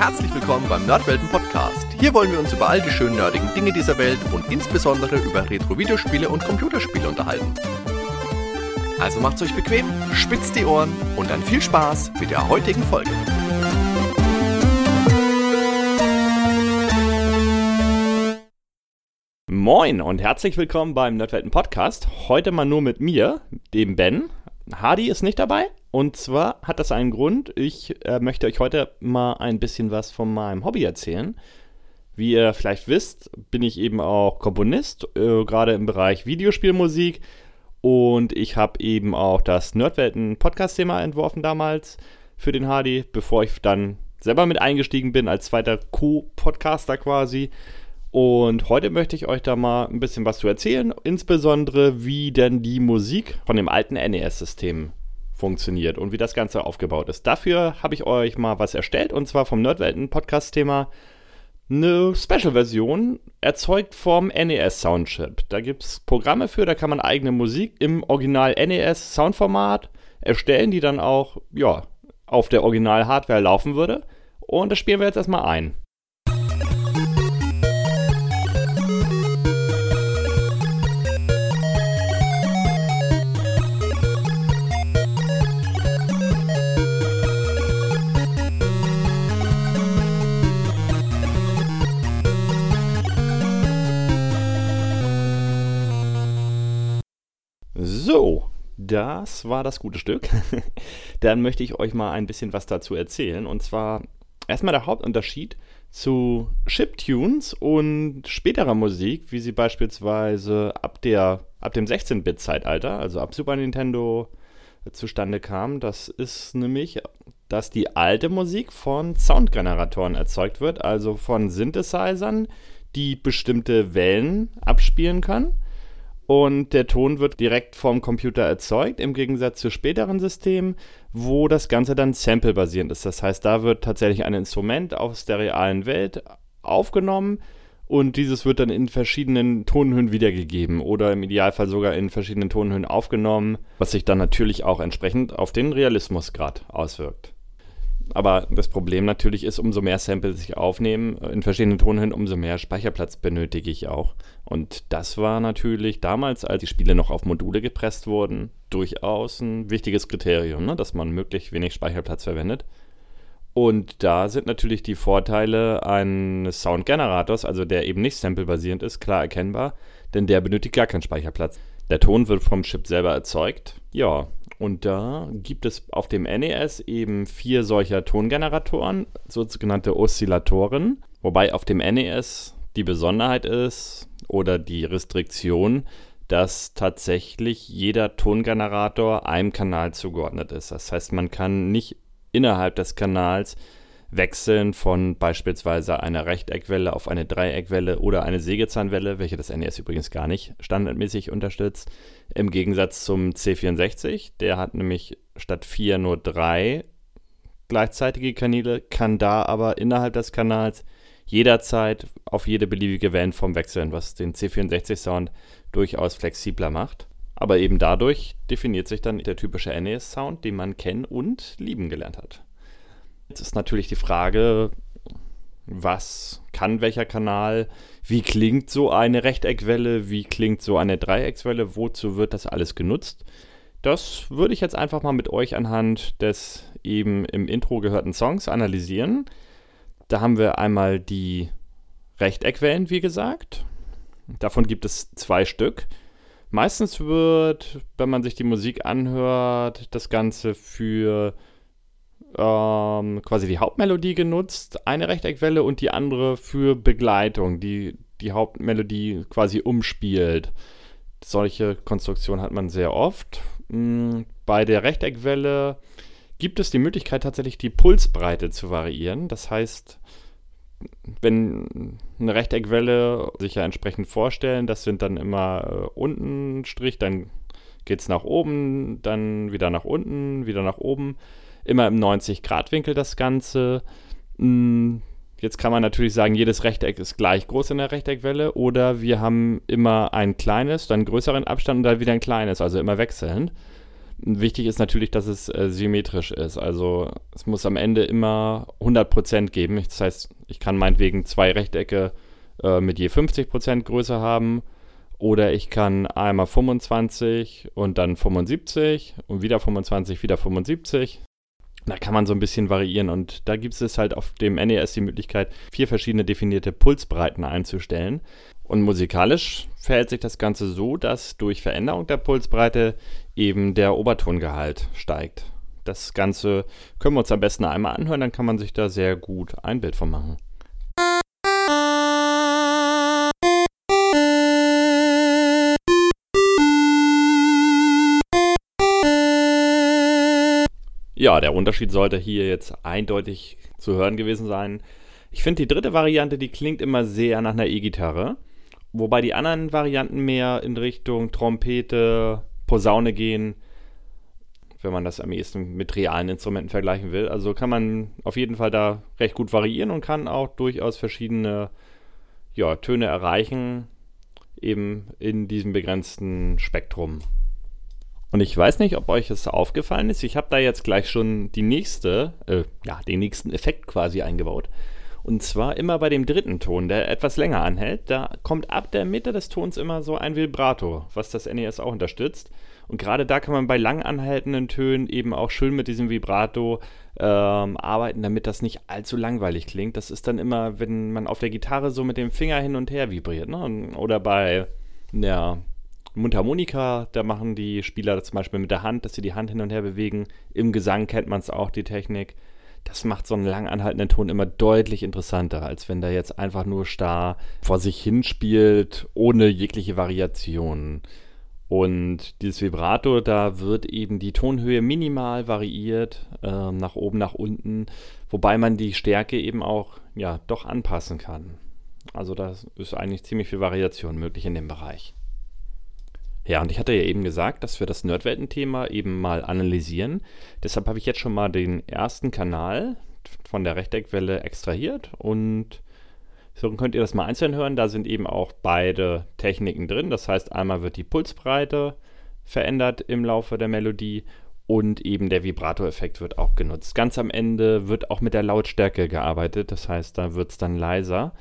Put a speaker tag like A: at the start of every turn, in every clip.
A: Herzlich willkommen beim Nerdwelten Podcast. Hier wollen wir uns über all die schönen nerdigen Dinge dieser Welt und insbesondere über Retro-Videospiele und Computerspiele unterhalten. Also macht's euch bequem, spitzt die Ohren und dann viel Spaß mit der heutigen Folge.
B: Moin und herzlich willkommen beim Nerdwelten Podcast. Heute mal nur mit mir, dem Ben. Hardy ist nicht dabei. Und zwar hat das einen Grund. Ich äh, möchte euch heute mal ein bisschen was von meinem Hobby erzählen. Wie ihr vielleicht wisst, bin ich eben auch Komponist, äh, gerade im Bereich Videospielmusik. Und ich habe eben auch das Nerdwelten-Podcast-Thema entworfen damals für den Hardy, bevor ich dann selber mit eingestiegen bin als zweiter Co-Podcaster quasi. Und heute möchte ich euch da mal ein bisschen was zu erzählen, insbesondere wie denn die Musik von dem alten NES-System funktioniert und wie das Ganze aufgebaut ist. Dafür habe ich euch mal was erstellt und zwar vom Nerdwelten-Podcast-Thema eine Special-Version erzeugt vom NES Soundchip. Da gibt es Programme für, da kann man eigene Musik im Original NES Soundformat erstellen, die dann auch ja, auf der Original-Hardware laufen würde. Und das spielen wir jetzt erstmal ein. Das war das gute Stück. Dann möchte ich euch mal ein bisschen was dazu erzählen. Und zwar erstmal der Hauptunterschied zu Chiptunes und späterer Musik, wie sie beispielsweise ab, der, ab dem 16-Bit-Zeitalter, also ab Super Nintendo, zustande kam. Das ist nämlich, dass die alte Musik von Soundgeneratoren erzeugt wird, also von Synthesizern, die bestimmte Wellen abspielen können und der Ton wird direkt vom Computer erzeugt, im Gegensatz zu späteren Systemen, wo das Ganze dann sample-basierend ist. Das heißt, da wird tatsächlich ein Instrument aus der realen Welt aufgenommen und dieses wird dann in verschiedenen Tonhöhen wiedergegeben oder im Idealfall sogar in verschiedenen Tonhöhen aufgenommen, was sich dann natürlich auch entsprechend auf den Realismusgrad auswirkt. Aber das Problem natürlich ist, umso mehr Samples ich aufnehme in verschiedenen Tonhöhen, umso mehr Speicherplatz benötige ich auch. Und das war natürlich damals, als die Spiele noch auf Module gepresst wurden, durchaus ein wichtiges Kriterium, ne? dass man möglichst wenig Speicherplatz verwendet. Und da sind natürlich die Vorteile eines Soundgenerators, also der eben nicht samplebasierend ist, klar erkennbar, denn der benötigt gar keinen Speicherplatz. Der Ton wird vom Chip selber erzeugt. Ja, und da gibt es auf dem NES eben vier solcher Tongeneratoren, sogenannte Oszillatoren. Wobei auf dem NES die Besonderheit ist oder die Restriktion, dass tatsächlich jeder Tongenerator einem Kanal zugeordnet ist. Das heißt, man kann nicht innerhalb des Kanals wechseln von beispielsweise einer Rechteckwelle auf eine Dreieckwelle oder eine Sägezahnwelle, welche das NES übrigens gar nicht standardmäßig unterstützt. Im Gegensatz zum C64, der hat nämlich statt vier nur drei gleichzeitige Kanäle, kann da aber innerhalb des Kanals jederzeit auf jede beliebige Wellenform wechseln, was den C64-Sound durchaus flexibler macht. Aber eben dadurch definiert sich dann der typische NES-Sound, den man kennen und lieben gelernt hat. Jetzt ist natürlich die Frage, was kann welcher Kanal, wie klingt so eine Rechteckwelle, wie klingt so eine Dreieckswelle, wozu wird das alles genutzt? Das würde ich jetzt einfach mal mit euch anhand des eben im Intro gehörten Songs analysieren. Da haben wir einmal die Rechteckwellen, wie gesagt. Davon gibt es zwei Stück. Meistens wird, wenn man sich die Musik anhört, das Ganze für ähm, quasi die Hauptmelodie genutzt, eine Rechteckwelle und die andere für Begleitung, die die Hauptmelodie quasi umspielt. Solche Konstruktionen hat man sehr oft. Mm, bei der Rechteckwelle gibt es die Möglichkeit tatsächlich die Pulsbreite zu variieren. Das heißt, wenn eine Rechteckwelle sich ja entsprechend vorstellen, das sind dann immer äh, unten Strich, dann geht es nach oben, dann wieder nach unten, wieder nach oben immer im 90-Grad-Winkel das Ganze. Hm, jetzt kann man natürlich sagen, jedes Rechteck ist gleich groß in der Rechteckwelle oder wir haben immer ein kleines, dann größeren Abstand und dann wieder ein kleines, also immer wechselnd. Wichtig ist natürlich, dass es äh, symmetrisch ist. Also es muss am Ende immer 100% geben. Das heißt, ich kann meinetwegen zwei Rechtecke äh, mit je 50% Größe haben. Oder ich kann einmal 25 und dann 75 und wieder 25, wieder 75. Da kann man so ein bisschen variieren und da gibt es halt auf dem NES die Möglichkeit, vier verschiedene definierte Pulsbreiten einzustellen. Und musikalisch verhält sich das Ganze so, dass durch Veränderung der Pulsbreite eben der Obertongehalt steigt. Das Ganze können wir uns am besten einmal anhören, dann kann man sich da sehr gut ein Bild von machen. Ja, der Unterschied sollte hier jetzt eindeutig zu hören gewesen sein. Ich finde die dritte Variante, die klingt immer sehr nach einer E-Gitarre, wobei die anderen Varianten mehr in Richtung Trompete, Posaune gehen, wenn man das am ehesten mit realen Instrumenten vergleichen will. Also kann man auf jeden Fall da recht gut variieren und kann auch durchaus verschiedene ja, Töne erreichen, eben in diesem begrenzten Spektrum. Und ich weiß nicht, ob euch es aufgefallen ist. Ich habe da jetzt gleich schon die nächste, äh, ja, den nächsten Effekt quasi eingebaut. Und zwar immer bei dem dritten Ton, der etwas länger anhält. Da kommt ab der Mitte des Tons immer so ein Vibrato, was das NES auch unterstützt. Und gerade da kann man bei lang anhaltenden Tönen eben auch schön mit diesem Vibrato ähm, arbeiten, damit das nicht allzu langweilig klingt. Das ist dann immer, wenn man auf der Gitarre so mit dem Finger hin und her vibriert. Ne? Oder bei ja, Mundharmonika, da machen die Spieler das zum Beispiel mit der Hand, dass sie die Hand hin und her bewegen. Im Gesang kennt man es auch, die Technik. Das macht so einen lang anhaltenden Ton immer deutlich interessanter, als wenn der jetzt einfach nur starr vor sich hinspielt, ohne jegliche Variation. Und dieses Vibrato, da wird eben die Tonhöhe minimal variiert, äh, nach oben, nach unten, wobei man die Stärke eben auch ja doch anpassen kann. Also da ist eigentlich ziemlich viel Variation möglich in dem Bereich. Ja, und ich hatte ja eben gesagt, dass wir das Nerdwelten-Thema eben mal analysieren. Deshalb habe ich jetzt schon mal den ersten Kanal von der Rechteckwelle extrahiert und so könnt ihr das mal einzeln hören. Da sind eben auch beide Techniken drin. Das heißt, einmal wird die Pulsbreite verändert im Laufe der Melodie und eben der Vibrato-Effekt wird auch genutzt. Ganz am Ende wird auch mit der Lautstärke gearbeitet. Das heißt, da wird es dann leiser.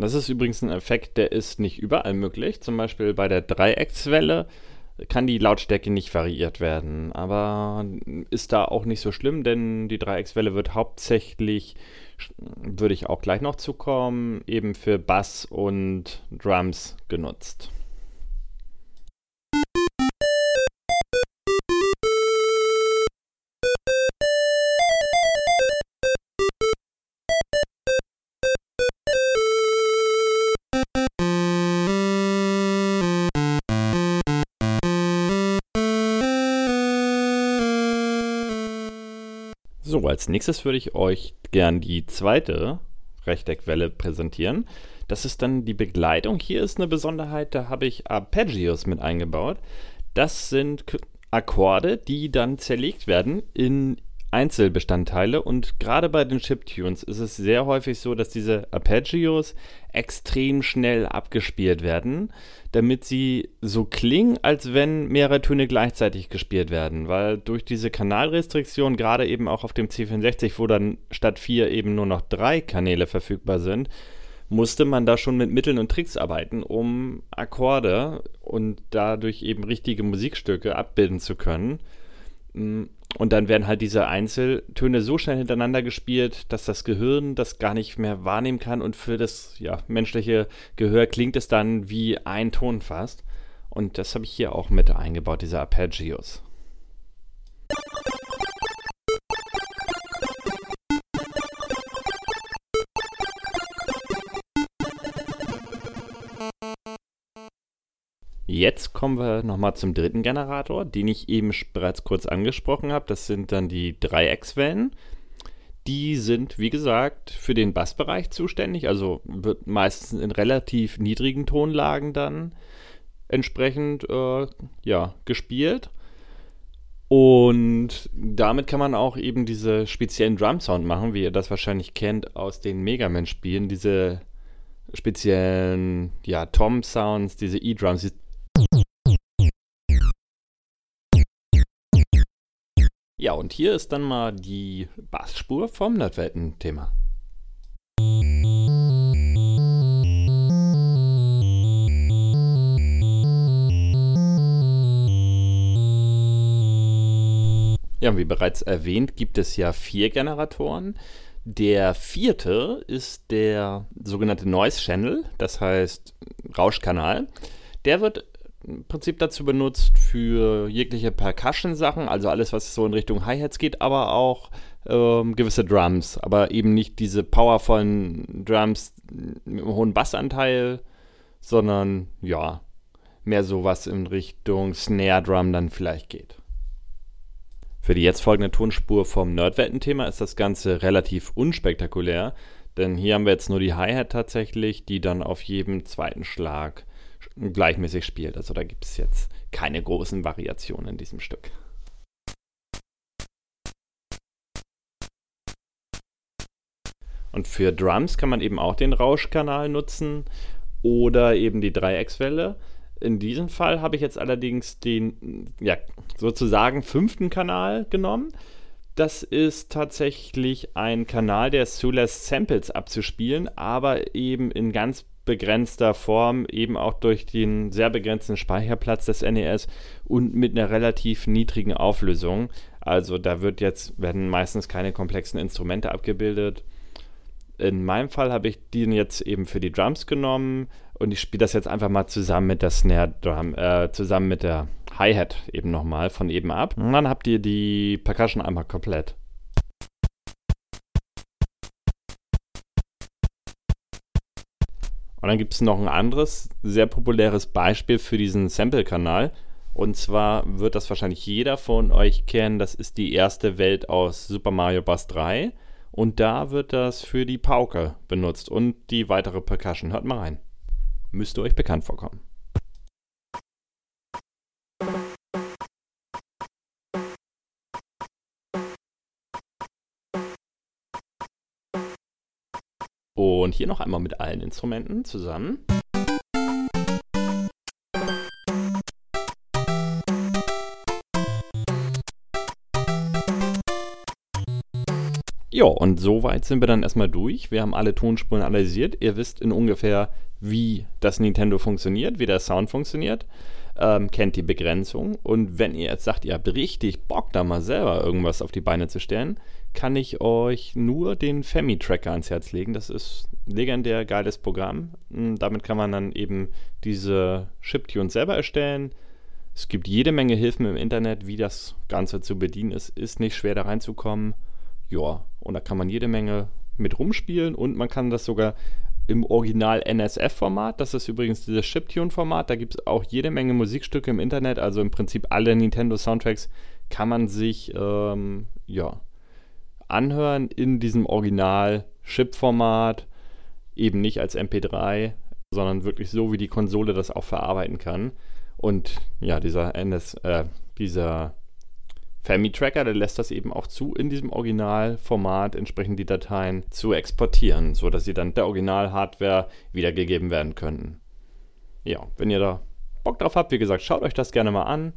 B: Das ist übrigens ein Effekt, der ist nicht überall möglich. Zum Beispiel bei der Dreieckswelle kann die Lautstärke nicht variiert werden. Aber ist da auch nicht so schlimm, denn die Dreieckswelle wird hauptsächlich, würde ich auch gleich noch zukommen, eben für Bass und Drums genutzt. Als nächstes würde ich euch gern die zweite Rechteckwelle präsentieren. Das ist dann die Begleitung. Hier ist eine Besonderheit, da habe ich Arpeggios mit eingebaut. Das sind Akkorde, die dann zerlegt werden in Einzelbestandteile und gerade bei den Chiptunes ist es sehr häufig so, dass diese Arpeggios extrem schnell abgespielt werden, damit sie so klingen, als wenn mehrere Töne gleichzeitig gespielt werden, weil durch diese Kanalrestriktion, gerade eben auch auf dem C64, wo dann statt vier eben nur noch drei Kanäle verfügbar sind, musste man da schon mit Mitteln und Tricks arbeiten, um Akkorde und dadurch eben richtige Musikstücke abbilden zu können. Mm, und dann werden halt diese Einzeltöne so schnell hintereinander gespielt, dass das Gehirn das gar nicht mehr wahrnehmen kann und für das ja, menschliche Gehör klingt es dann wie ein Ton fast. Und das habe ich hier auch mit eingebaut, diese Arpeggios. Jetzt kommen wir nochmal zum dritten Generator, den ich eben bereits kurz angesprochen habe. Das sind dann die Dreieckswellen. Die sind, wie gesagt, für den Bassbereich zuständig, also wird meistens in relativ niedrigen Tonlagen dann entsprechend äh, ja, gespielt. Und damit kann man auch eben diese speziellen Drum-Sound machen, wie ihr das wahrscheinlich kennt aus den Mega Man-Spielen, diese speziellen ja, Tom-Sounds, diese E-Drums, Ja, und hier ist dann mal die Bassspur vom Nerdwelten-Thema. Ja, wie bereits erwähnt, gibt es ja vier Generatoren. Der vierte ist der sogenannte Noise Channel, das heißt Rauschkanal. Der wird im Prinzip dazu benutzt für jegliche Percussion-Sachen, also alles, was so in Richtung Hi-Hats geht, aber auch ähm, gewisse Drums, aber eben nicht diese powervollen Drums mit einem hohen Bassanteil, sondern ja, mehr so was in Richtung Snare Drum dann vielleicht geht. Für die jetzt folgende Tonspur vom Nerdwelten-Thema ist das Ganze relativ unspektakulär, denn hier haben wir jetzt nur die Hi-Hat tatsächlich, die dann auf jedem zweiten Schlag gleichmäßig spielt. Also da gibt es jetzt keine großen Variationen in diesem Stück. Und für Drums kann man eben auch den Rauschkanal nutzen oder eben die Dreieckswelle. In diesem Fall habe ich jetzt allerdings den, ja, sozusagen fünften Kanal genommen. Das ist tatsächlich ein Kanal, der es zulässt, Samples abzuspielen, aber eben in ganz begrenzter Form, eben auch durch den sehr begrenzten Speicherplatz des NES und mit einer relativ niedrigen Auflösung. Also da wird jetzt, werden meistens keine komplexen Instrumente abgebildet. In meinem Fall habe ich den jetzt eben für die Drums genommen und ich spiele das jetzt einfach mal zusammen mit der Snare Drum, äh, zusammen mit der Hi-Hat eben nochmal von eben ab. Und dann habt ihr die Percussion einmal komplett. Und dann gibt es noch ein anderes, sehr populäres Beispiel für diesen Sample-Kanal. Und zwar wird das wahrscheinlich jeder von euch kennen. Das ist die erste Welt aus Super Mario Bros. 3. Und da wird das für die Pauke benutzt und die weitere Percussion. Hört mal rein. Müsste euch bekannt vorkommen. Und hier noch einmal mit allen Instrumenten zusammen. Ja, und soweit sind wir dann erstmal durch. Wir haben alle Tonspuren analysiert. Ihr wisst in ungefähr, wie das Nintendo funktioniert, wie der Sound funktioniert. Ähm, kennt die Begrenzung. Und wenn ihr jetzt sagt, ihr habt richtig Bock, da mal selber irgendwas auf die Beine zu stellen, kann ich euch nur den Femi-Tracker ans Herz legen. Das ist legendär geiles Programm. Hm, damit kann man dann eben diese Chiptunes selber erstellen. Es gibt jede Menge Hilfen im Internet, wie das Ganze zu bedienen ist. Ist nicht schwer da reinzukommen. Ja, und da kann man jede Menge mit rumspielen und man kann das sogar im Original NSF-Format. Das ist übrigens dieses Chiptune-Format. Da gibt es auch jede Menge Musikstücke im Internet. Also im Prinzip alle Nintendo-Soundtracks kann man sich ähm, ja, anhören in diesem Original-Chip-Format. Eben nicht als MP3, sondern wirklich so, wie die Konsole das auch verarbeiten kann. Und ja, dieser NS, äh, dieser Family Tracker, der lässt das eben auch zu, in diesem Originalformat entsprechend die Dateien zu exportieren, sodass sie dann der Original-Hardware wiedergegeben werden können. Ja, wenn ihr da Bock drauf habt, wie gesagt, schaut euch das gerne mal an.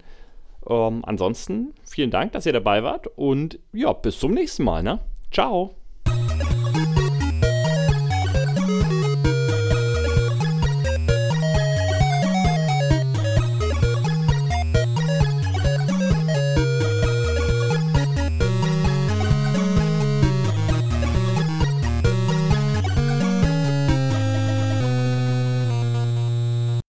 B: Ähm, ansonsten vielen Dank, dass ihr dabei wart und ja, bis zum nächsten Mal. Ne? Ciao!